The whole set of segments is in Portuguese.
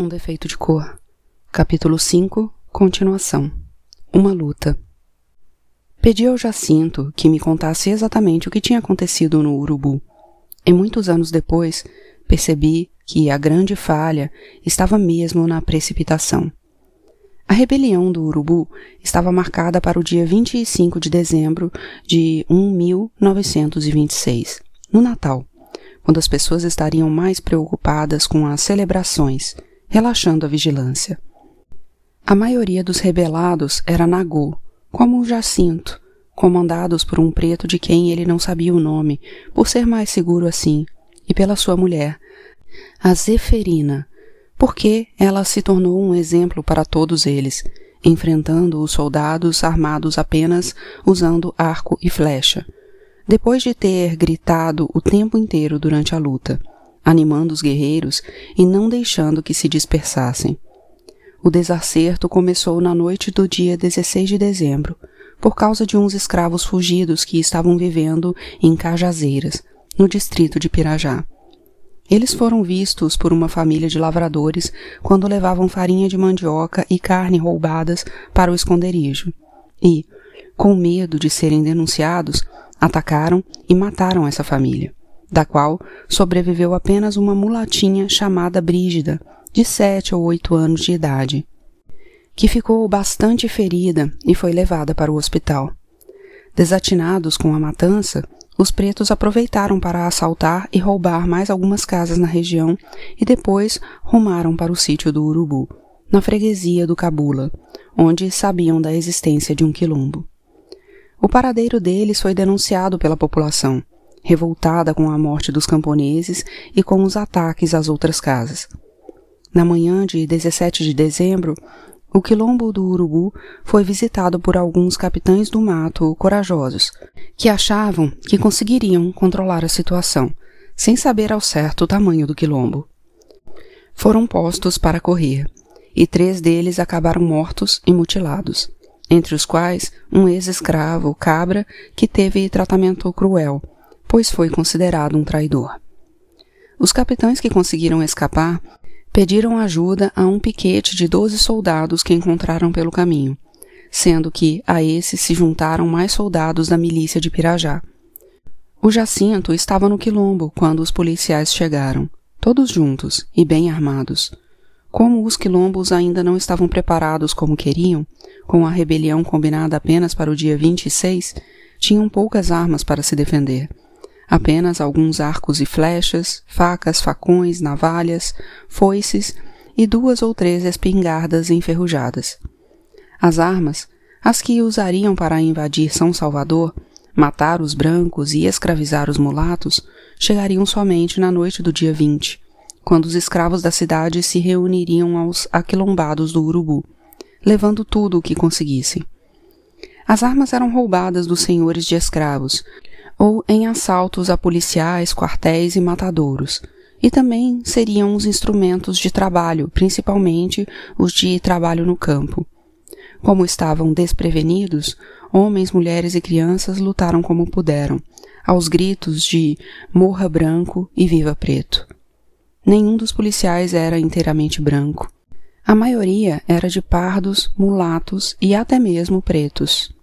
Um defeito de cor. Capítulo 5 Continuação. Uma luta. Pedi ao Jacinto que me contasse exatamente o que tinha acontecido no Urubu. E muitos anos depois, percebi que a grande falha estava mesmo na precipitação. A rebelião do Urubu estava marcada para o dia 25 de dezembro de 1926, no Natal, quando as pessoas estariam mais preocupadas com as celebrações relaxando a vigilância. A maioria dos rebelados era Nagô, como o Jacinto, comandados por um preto de quem ele não sabia o nome, por ser mais seguro assim, e pela sua mulher, a Zeferina, porque ela se tornou um exemplo para todos eles, enfrentando os soldados armados apenas usando arco e flecha, depois de ter gritado o tempo inteiro durante a luta animando os guerreiros e não deixando que se dispersassem. O desacerto começou na noite do dia 16 de dezembro, por causa de uns escravos fugidos que estavam vivendo em Cajazeiras, no distrito de Pirajá. Eles foram vistos por uma família de lavradores quando levavam farinha de mandioca e carne roubadas para o esconderijo. E, com medo de serem denunciados, atacaram e mataram essa família da qual sobreviveu apenas uma mulatinha chamada Brígida, de sete ou oito anos de idade, que ficou bastante ferida e foi levada para o hospital. Desatinados com a matança, os pretos aproveitaram para assaltar e roubar mais algumas casas na região e depois rumaram para o sítio do Urubu, na freguesia do Cabula, onde sabiam da existência de um quilombo. O paradeiro deles foi denunciado pela população, revoltada com a morte dos camponeses e com os ataques às outras casas. Na manhã de 17 de dezembro, o quilombo do Urubu foi visitado por alguns capitães do mato corajosos, que achavam que conseguiriam controlar a situação, sem saber ao certo o tamanho do quilombo. Foram postos para correr, e três deles acabaram mortos e mutilados, entre os quais um ex-escravo, Cabra, que teve tratamento cruel, pois foi considerado um traidor. Os capitães que conseguiram escapar pediram ajuda a um piquete de doze soldados que encontraram pelo caminho, sendo que a esses se juntaram mais soldados da milícia de Pirajá. O Jacinto estava no quilombo quando os policiais chegaram, todos juntos e bem armados. Como os quilombos ainda não estavam preparados como queriam, com a rebelião combinada apenas para o dia 26, tinham poucas armas para se defender apenas alguns arcos e flechas, facas, facões, navalhas, foices e duas ou três espingardas enferrujadas. As armas, as que usariam para invadir São Salvador, matar os brancos e escravizar os mulatos, chegariam somente na noite do dia 20, quando os escravos da cidade se reuniriam aos aquilombados do Urubu, levando tudo o que conseguissem. As armas eram roubadas dos senhores de escravos, ou em assaltos a policiais, quartéis e matadouros. E também seriam os instrumentos de trabalho, principalmente os de trabalho no campo. Como estavam desprevenidos, homens, mulheres e crianças lutaram como puderam, aos gritos de morra branco e viva preto. Nenhum dos policiais era inteiramente branco. A maioria era de pardos, mulatos e até mesmo pretos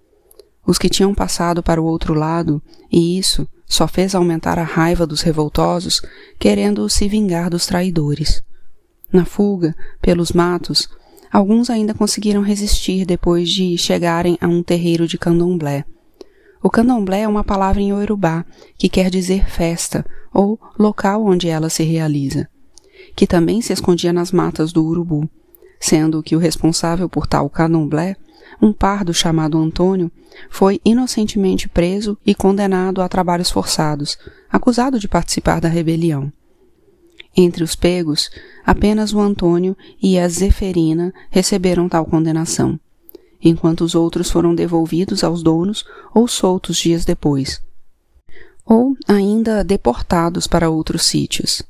os que tinham passado para o outro lado, e isso só fez aumentar a raiva dos revoltosos, querendo se vingar dos traidores. Na fuga, pelos matos, alguns ainda conseguiram resistir depois de chegarem a um terreiro de candomblé. O candomblé é uma palavra em Yorubá que quer dizer festa ou local onde ela se realiza, que também se escondia nas matas do urubu, sendo que o responsável por tal candomblé um pardo chamado Antônio foi inocentemente preso e condenado a trabalhos forçados, acusado de participar da rebelião. Entre os pegos, apenas o Antônio e a Zeferina receberam tal condenação, enquanto os outros foram devolvidos aos donos ou soltos dias depois, ou ainda deportados para outros sítios.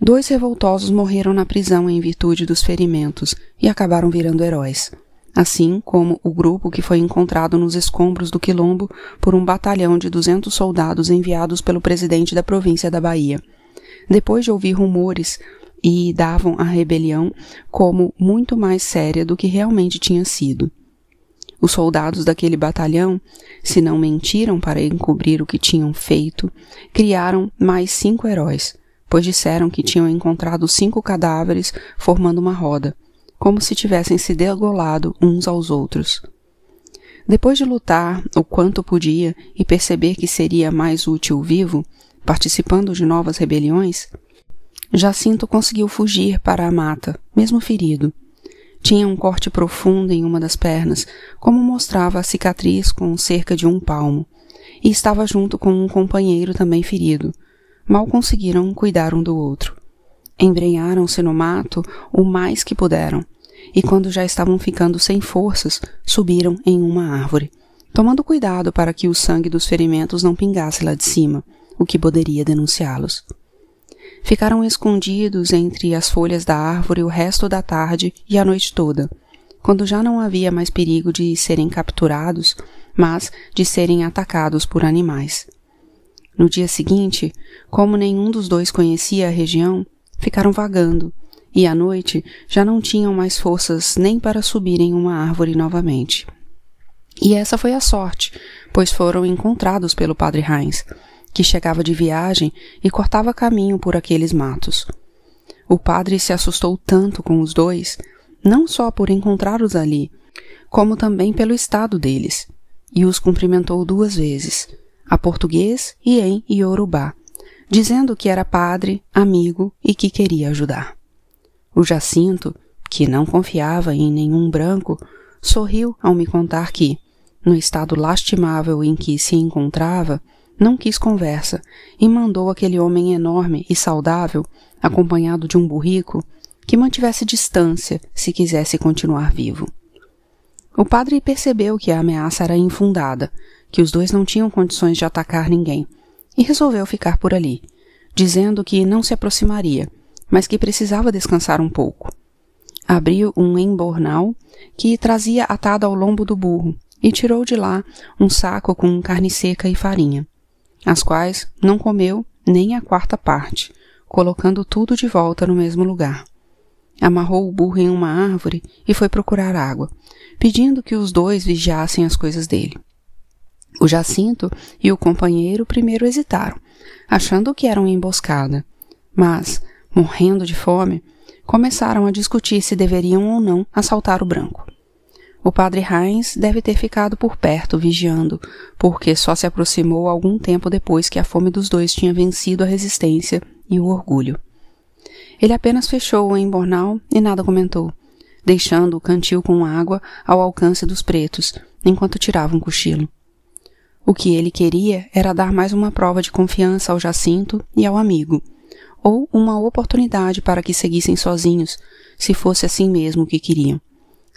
Dois revoltosos morreram na prisão em virtude dos ferimentos e acabaram virando heróis assim como o grupo que foi encontrado nos escombros do Quilombo por um batalhão de 200 soldados enviados pelo presidente da província da Bahia. Depois de ouvir rumores e davam a rebelião como muito mais séria do que realmente tinha sido. Os soldados daquele batalhão, se não mentiram para encobrir o que tinham feito, criaram mais cinco heróis, pois disseram que tinham encontrado cinco cadáveres formando uma roda, como se tivessem se degolado uns aos outros. Depois de lutar o quanto podia e perceber que seria mais útil vivo, participando de novas rebeliões, Jacinto conseguiu fugir para a mata, mesmo ferido. Tinha um corte profundo em uma das pernas, como mostrava a cicatriz com cerca de um palmo, e estava junto com um companheiro também ferido. Mal conseguiram cuidar um do outro. Embrenharam-se no mato o mais que puderam, e quando já estavam ficando sem forças, subiram em uma árvore, tomando cuidado para que o sangue dos ferimentos não pingasse lá de cima, o que poderia denunciá-los. Ficaram escondidos entre as folhas da árvore o resto da tarde e a noite toda, quando já não havia mais perigo de serem capturados, mas de serem atacados por animais. No dia seguinte, como nenhum dos dois conhecia a região, ficaram vagando, e à noite já não tinham mais forças nem para subirem uma árvore novamente. E essa foi a sorte, pois foram encontrados pelo padre Heinz, que chegava de viagem e cortava caminho por aqueles matos. O padre se assustou tanto com os dois, não só por encontrá-los ali, como também pelo estado deles, e os cumprimentou duas vezes, a português e em Iorubá, dizendo que era padre, amigo e que queria ajudar. O Jacinto, que não confiava em nenhum branco, sorriu ao me contar que, no estado lastimável em que se encontrava, não quis conversa e mandou aquele homem enorme e saudável, acompanhado de um burrico, que mantivesse distância se quisesse continuar vivo. O padre percebeu que a ameaça era infundada, que os dois não tinham condições de atacar ninguém, e resolveu ficar por ali, dizendo que não se aproximaria, mas que precisava descansar um pouco. Abriu um embornal que trazia atado ao lombo do burro e tirou de lá um saco com carne seca e farinha, as quais não comeu nem a quarta parte, colocando tudo de volta no mesmo lugar. Amarrou o burro em uma árvore e foi procurar água, pedindo que os dois vigiassem as coisas dele. O Jacinto e o companheiro primeiro hesitaram, achando que era uma emboscada, mas, morrendo de fome, começaram a discutir se deveriam ou não assaltar o branco. O padre Heinz deve ter ficado por perto vigiando, porque só se aproximou algum tempo depois que a fome dos dois tinha vencido a resistência e o orgulho. Ele apenas fechou o embornal e nada comentou, deixando o cantil com água ao alcance dos pretos, enquanto tirava um cochilo. O que ele queria era dar mais uma prova de confiança ao Jacinto e ao amigo, ou uma oportunidade para que seguissem sozinhos, se fosse assim mesmo que queriam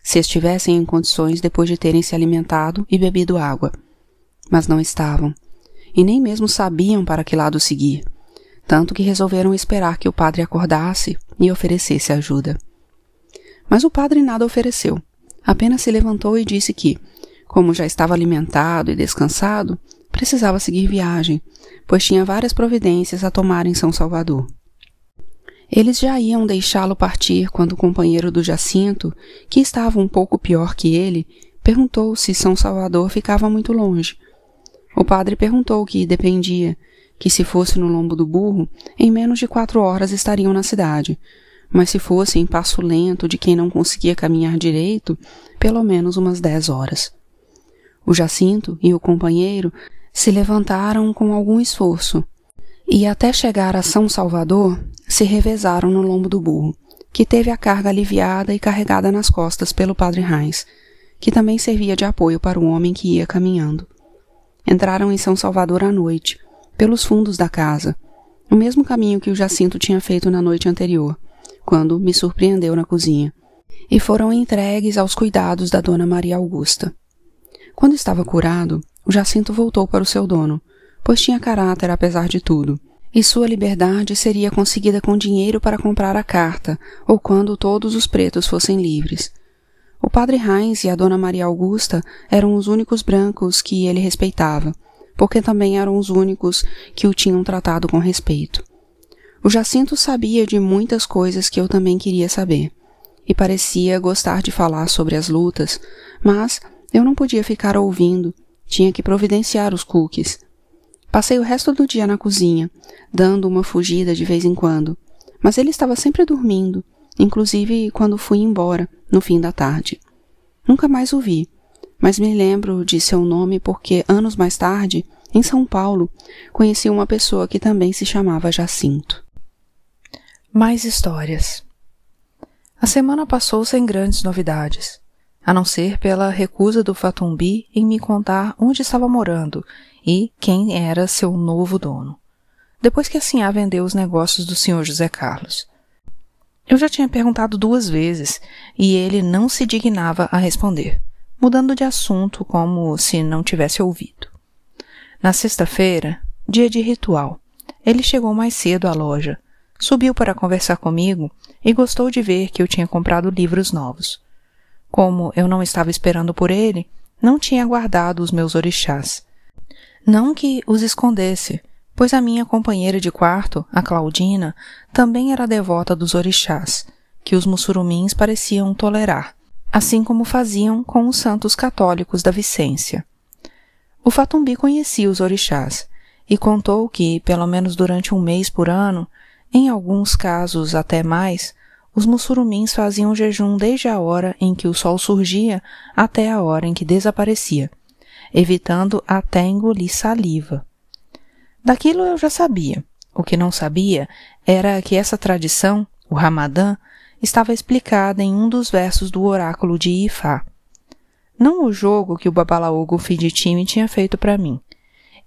se estivessem em condições depois de terem se alimentado e bebido água. Mas não estavam, e nem mesmo sabiam para que lado seguir, tanto que resolveram esperar que o padre acordasse e oferecesse ajuda. Mas o padre nada ofereceu, apenas se levantou e disse que, como já estava alimentado e descansado, precisava seguir viagem, pois tinha várias providências a tomar em São Salvador. Eles já iam deixá-lo partir quando o companheiro do Jacinto, que estava um pouco pior que ele, perguntou se São Salvador ficava muito longe. O padre perguntou que dependia, que se fosse no lombo do burro, em menos de quatro horas estariam na cidade, mas se fosse em passo lento de quem não conseguia caminhar direito, pelo menos umas dez horas. O Jacinto e o companheiro se levantaram com algum esforço, e até chegar a São Salvador se revezaram no lombo do burro, que teve a carga aliviada e carregada nas costas pelo padre Heinz, que também servia de apoio para o homem que ia caminhando. Entraram em São Salvador à noite, pelos fundos da casa, o mesmo caminho que o Jacinto tinha feito na noite anterior, quando me surpreendeu na cozinha, e foram entregues aos cuidados da dona Maria Augusta. Quando estava curado, o Jacinto voltou para o seu dono, pois tinha caráter apesar de tudo, e sua liberdade seria conseguida com dinheiro para comprar a carta, ou quando todos os pretos fossem livres. O padre Heinz e a dona Maria Augusta eram os únicos brancos que ele respeitava, porque também eram os únicos que o tinham tratado com respeito. O Jacinto sabia de muitas coisas que eu também queria saber, e parecia gostar de falar sobre as lutas, mas eu não podia ficar ouvindo, tinha que providenciar os cookies. Passei o resto do dia na cozinha, dando uma fugida de vez em quando, mas ele estava sempre dormindo, inclusive quando fui embora, no fim da tarde. Nunca mais o vi, mas me lembro de seu nome porque anos mais tarde, em São Paulo, conheci uma pessoa que também se chamava Jacinto. Mais histórias. A semana passou sem grandes novidades, a não ser pela recusa do Fatumbi em me contar onde estava morando e quem era seu novo dono, depois que a Sinhá vendeu os negócios do Sr. José Carlos. Eu já tinha perguntado duas vezes e ele não se dignava a responder mudando de assunto como se não tivesse ouvido. Na sexta-feira, dia de ritual, ele chegou mais cedo à loja, subiu para conversar comigo e gostou de ver que eu tinha comprado livros novos. Como eu não estava esperando por ele, não tinha guardado os meus orixás. Não que os escondesse, pois a minha companheira de quarto, a Claudina, também era devota dos orixás, que os mussurumins pareciam tolerar, assim como faziam com os santos católicos da Vicência. O Fatumbi conhecia os orixás e contou que, pelo menos durante um mês por ano, em alguns casos até mais, os mussurumins faziam jejum desde a hora em que o sol surgia até a hora em que desaparecia, evitando até engolir saliva. Daquilo eu já sabia. O que não sabia era que essa tradição, o Ramadã, estava explicada em um dos versos do oráculo de Ifá. Não o jogo que o Babalaogo Fiditime tinha feito para mim.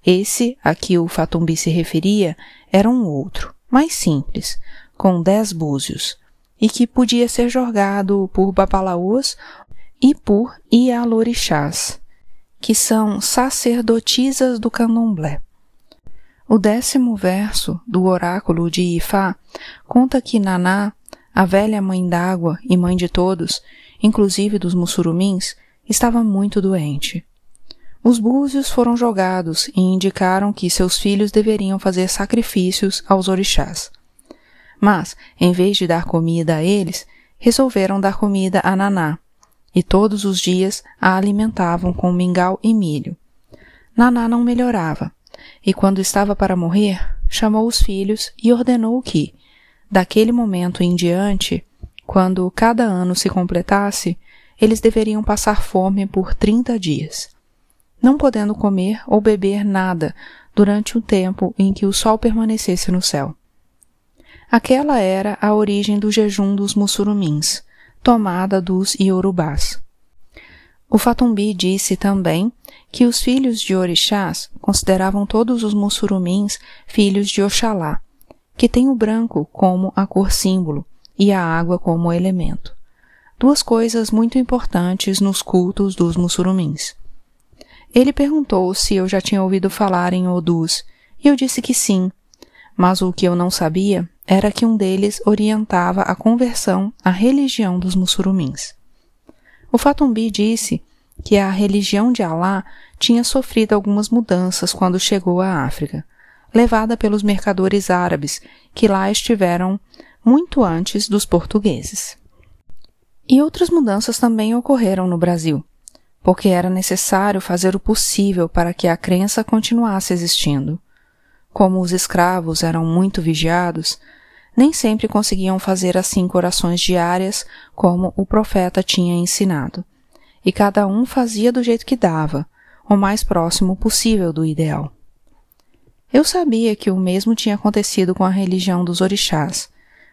Esse a que o Fatumbi se referia era um outro, mais simples, com dez búzios, e que podia ser jogado por babalaôs e por ialorixás, que são sacerdotisas do candomblé. O décimo verso do oráculo de Ifá conta que Naná a velha mãe d'água e mãe de todos, inclusive dos mussurumins, estava muito doente. Os búzios foram jogados e indicaram que seus filhos deveriam fazer sacrifícios aos orixás. Mas, em vez de dar comida a eles, resolveram dar comida a Naná, e todos os dias a alimentavam com mingau e milho. Naná não melhorava, e quando estava para morrer, chamou os filhos e ordenou que, Daquele momento em diante, quando cada ano se completasse, eles deveriam passar fome por trinta dias, não podendo comer ou beber nada durante o tempo em que o sol permanecesse no céu. Aquela era a origem do jejum dos mussurumins, tomada dos iorubás. O Fatumbi disse também que os filhos de orixás consideravam todos os mussurumins filhos de Oxalá, que tem o branco como a cor símbolo e a água como elemento. Duas coisas muito importantes nos cultos dos mussurumins. Ele perguntou se eu já tinha ouvido falar em Odus, e eu disse que sim, mas o que eu não sabia era que um deles orientava a conversão à religião dos mussurumins. O Fatumbi disse que a religião de Alá tinha sofrido algumas mudanças quando chegou à África, levada pelos mercadores árabes que lá estiveram muito antes dos portugueses. E outras mudanças também ocorreram no Brasil, porque era necessário fazer o possível para que a crença continuasse existindo. Como os escravos eram muito vigiados, nem sempre conseguiam fazer as cinco orações diárias como o profeta tinha ensinado, e cada um fazia do jeito que dava, o mais próximo possível do ideal. Eu sabia que o mesmo tinha acontecido com a religião dos orixás,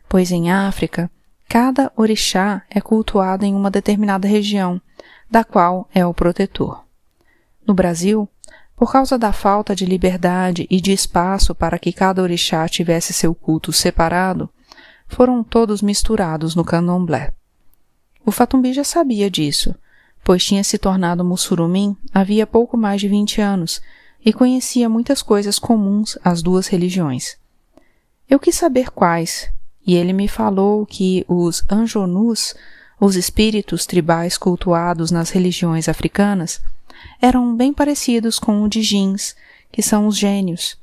pois em África, cada orixá é cultuado em uma determinada região, da qual é o protetor. No Brasil, por causa da falta de liberdade e de espaço para que cada orixá tivesse seu culto separado, foram todos misturados no candomblé. O Fatumbi já sabia disso, pois tinha se tornado mussurumim havia pouco mais de vinte anos e conhecia muitas coisas comuns às duas religiões. Eu quis saber quais, e ele me falou que os anjonus, os espíritos tribais cultuados nas religiões africanas, eram bem parecidos com o de Jins, que são os gênios,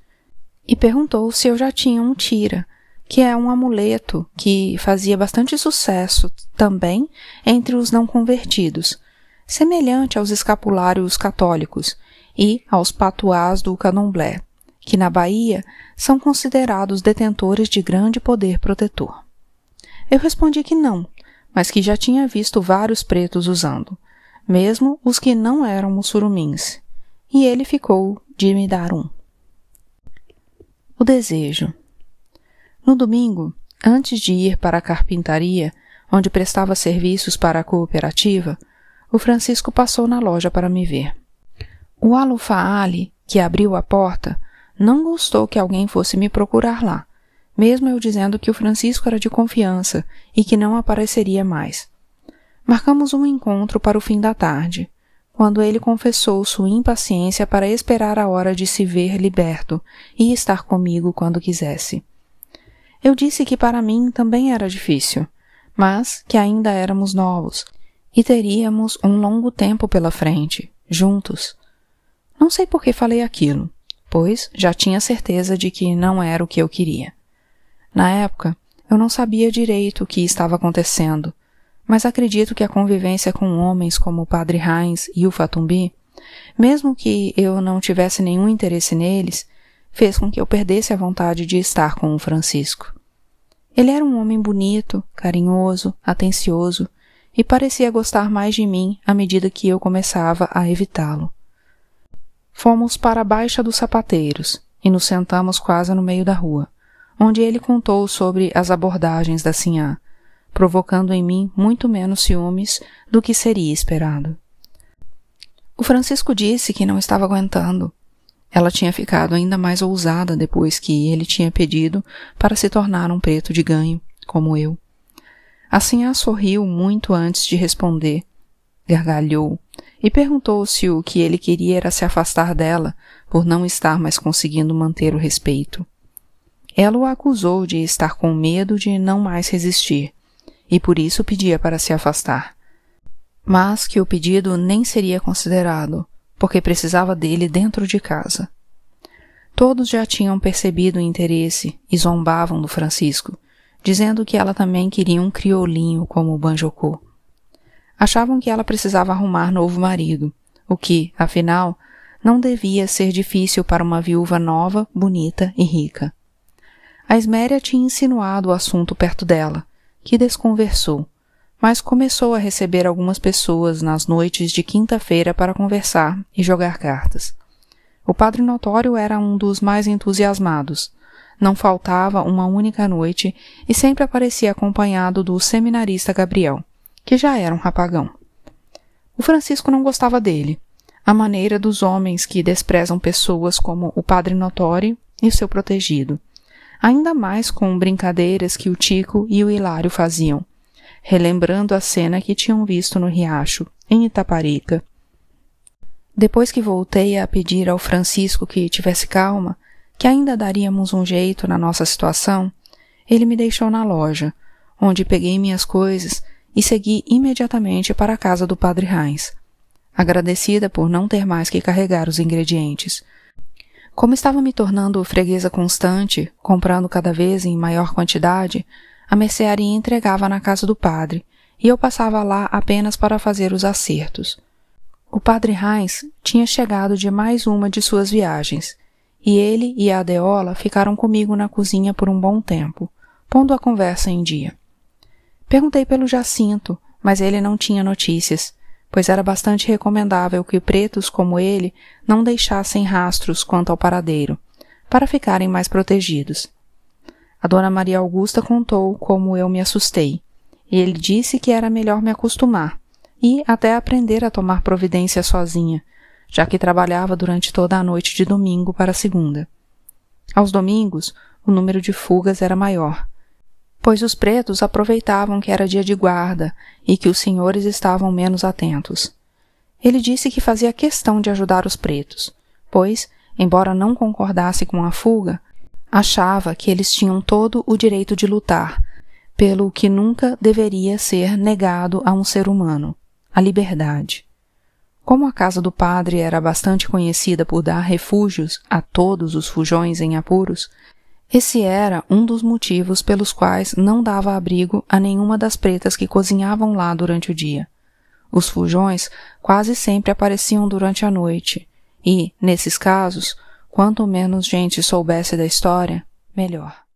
e perguntou se eu já tinha um tira, que é um amuleto que fazia bastante sucesso também entre os não convertidos, semelhante aos escapulários católicos e aos patuás do candomblé, que na Bahia são considerados detentores de grande poder protetor. Eu respondi que não, mas que já tinha visto vários pretos usando, mesmo os que não eram mussurumins, e ele ficou de me dar um. O desejo. No domingo, antes de ir para a carpintaria, onde prestava serviços para a cooperativa, o Francisco passou na loja para me ver. O Alufaali, que abriu a porta, não gostou que alguém fosse me procurar lá, mesmo eu dizendo que o Francisco era de confiança e que não apareceria mais. Marcamos um encontro para o fim da tarde, quando ele confessou sua impaciência para esperar a hora de se ver liberto e estar comigo quando quisesse. Eu disse que para mim também era difícil, mas que ainda éramos novos e teríamos um longo tempo pela frente, juntos. Não sei por que falei aquilo, pois já tinha certeza de que não era o que eu queria. Na época, eu não sabia direito o que estava acontecendo, mas acredito que a convivência com homens como o Padre Heinz e o Fatumbi, mesmo que eu não tivesse nenhum interesse neles, fez com que eu perdesse a vontade de estar com o Francisco. Ele era um homem bonito, carinhoso, atencioso e parecia gostar mais de mim à medida que eu começava a evitá-lo. Fomos para a Baixa dos Sapateiros e nos sentamos quase no meio da rua, onde ele contou sobre as abordagens da Sinhá, provocando em mim muito menos ciúmes do que seria esperado. O Francisco disse que não estava aguentando ela tinha ficado ainda mais ousada depois que ele tinha pedido para se tornar um preto de ganho, como eu. Assim a sorriu muito antes de responder, gargalhou e perguntou se o que ele queria era se afastar dela por não estar mais conseguindo manter o respeito. Ela o acusou de estar com medo de não mais resistir e por isso pedia para se afastar. Mas que o pedido nem seria considerado, porque precisava dele dentro de casa. Todos já tinham percebido o interesse e zombavam do Francisco, dizendo que ela também queria um criolinho como o Banjocô. Achavam que ela precisava arrumar novo marido, o que, afinal, não devia ser difícil para uma viúva nova, bonita e rica. A Esméria tinha insinuado o assunto perto dela, que desconversou, mas começou a receber algumas pessoas nas noites de quinta-feira para conversar e jogar cartas. O padre notório era um dos mais entusiasmados. Não faltava uma única noite e sempre aparecia acompanhado do seminarista Gabriel, que já era um rapagão. O Francisco não gostava dele, a maneira dos homens que desprezam pessoas como o padre notório e seu protegido, ainda mais com brincadeiras que o Tico e o Hilário faziam relembrando a cena que tinham visto no riacho, em Itaparica. Depois que voltei a pedir ao Francisco que tivesse calma, que ainda daríamos um jeito na nossa situação, ele me deixou na loja, onde peguei minhas coisas e segui imediatamente para a casa do Padre Heinz, agradecida por não ter mais que carregar os ingredientes. Como estava me tornando freguesa constante, comprando cada vez em maior quantidade, a mercearia entregava na casa do padre, e eu passava lá apenas para fazer os acertos. O padre Heinz tinha chegado de mais uma de suas viagens, e ele e a Adeola ficaram comigo na cozinha por um bom tempo, pondo a conversa em dia. Perguntei pelo Jacinto, mas ele não tinha notícias, pois era bastante recomendável que pretos como ele não deixassem rastros quanto ao paradeiro, para ficarem mais protegidos. A dona Maria Augusta contou como eu me assustei, e ele disse que era melhor me acostumar e até aprender a tomar providência sozinha, já que trabalhava durante toda a noite de domingo para segunda. Aos domingos, o número de fugas era maior, pois os pretos aproveitavam que era dia de guarda e que os senhores estavam menos atentos. Ele disse que fazia questão de ajudar os pretos, pois, embora não concordasse com a fuga, achava que eles tinham todo o direito de lutar, pelo que nunca deveria ser negado a um ser humano, a liberdade. Como a casa do padre era bastante conhecida por dar refúgios a todos os fujões em apuros, Esse era um dos motivos pelos quais não dava abrigo a nenhuma das pretas que cozinhavam lá durante o dia. Os fujões quase sempre apareciam durante a noite, e, nesses casos, quanto menos gente soubesse da história, melhor.